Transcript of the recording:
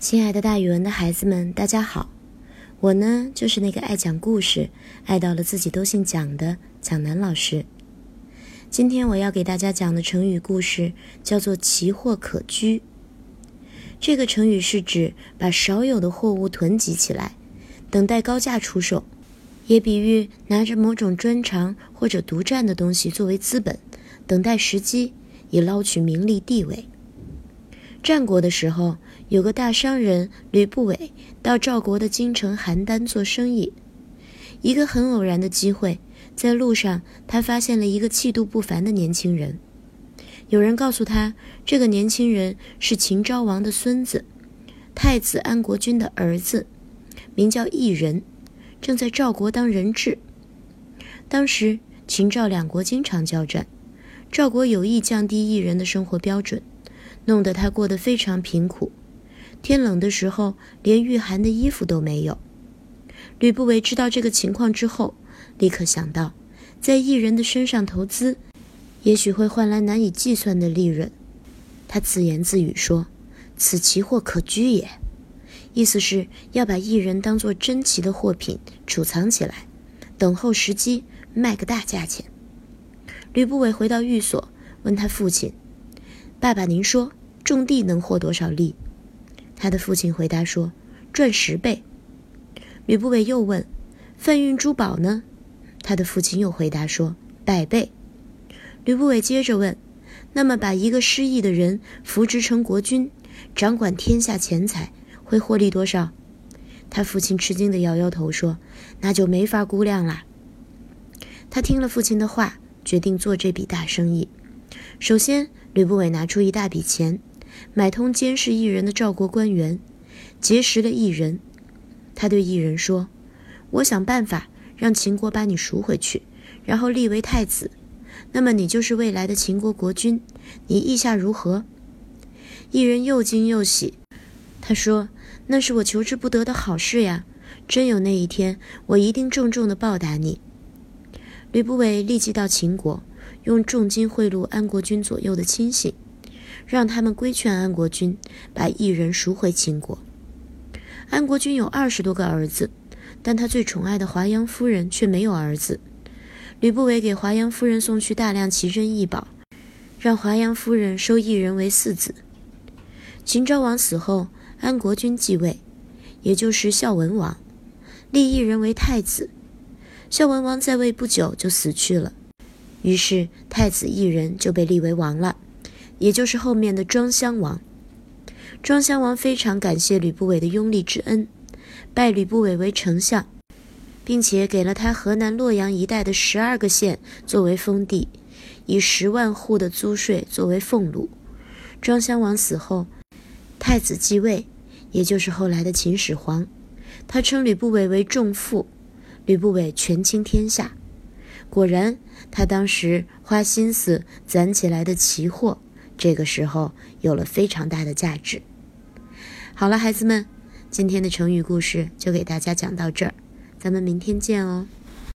亲爱的，大语文的孩子们，大家好！我呢，就是那个爱讲故事、爱到了自己都姓蒋的蒋楠老师。今天我要给大家讲的成语故事叫做“奇货可居”。这个成语是指把少有的货物囤积起来，等待高价出售，也比喻拿着某种专长或者独占的东西作为资本，等待时机以捞取名利地位。战国的时候，有个大商人吕不韦到赵国的京城邯郸做生意。一个很偶然的机会，在路上他发现了一个气度不凡的年轻人。有人告诉他，这个年轻人是秦昭王的孙子，太子安国君的儿子，名叫异人，正在赵国当人质。当时秦赵两国经常交战，赵国有意降低异人的生活标准。弄得他过得非常贫苦，天冷的时候连御寒的衣服都没有。吕不韦知道这个情况之后，立刻想到，在艺人的身上投资，也许会换来难以计算的利润。他自言自语说：“此奇货可居也。”意思是要把艺人当做珍奇的货品储藏起来，等候时机卖个大价钱。吕不韦回到寓所，问他父亲：“爸爸，您说？”种地能获多少利？他的父亲回答说：“赚十倍。”吕不韦又问：“贩运珠宝呢？”他的父亲又回答说：“百倍。”吕不韦接着问：“那么把一个失意的人扶植成国君，掌管天下钱财，会获利多少？”他父亲吃惊地摇摇头说：“那就没法估量啦。”他听了父亲的话，决定做这笔大生意。首先，吕不韦拿出一大笔钱。买通监视异人的赵国官员，结识了异人。他对异人说：“我想办法让秦国把你赎回去，然后立为太子，那么你就是未来的秦国国君。你意下如何？”异人又惊又喜，他说：“那是我求之不得的好事呀！真有那一天，我一定重重的报答你。”吕不韦立即到秦国，用重金贿赂安国君左右的亲信。让他们规劝安国君把异人赎回秦国。安国君有二十多个儿子，但他最宠爱的华阳夫人却没有儿子。吕不韦给华阳夫人送去大量奇珍异宝，让华阳夫人收异人为嗣子。秦昭王死后，安国君继位，也就是孝文王，立异人为太子。孝文王在位不久就死去了，于是太子异人就被立为王了。也就是后面的庄襄王，庄襄王非常感谢吕不韦的拥立之恩，拜吕不韦为丞相，并且给了他河南洛阳一带的十二个县作为封地，以十万户的租税作为俸禄。庄襄王死后，太子继位，也就是后来的秦始皇，他称吕不韦为仲父，吕不韦权倾天下。果然，他当时花心思攒起来的奇货。这个时候有了非常大的价值。好了，孩子们，今天的成语故事就给大家讲到这儿，咱们明天见哦。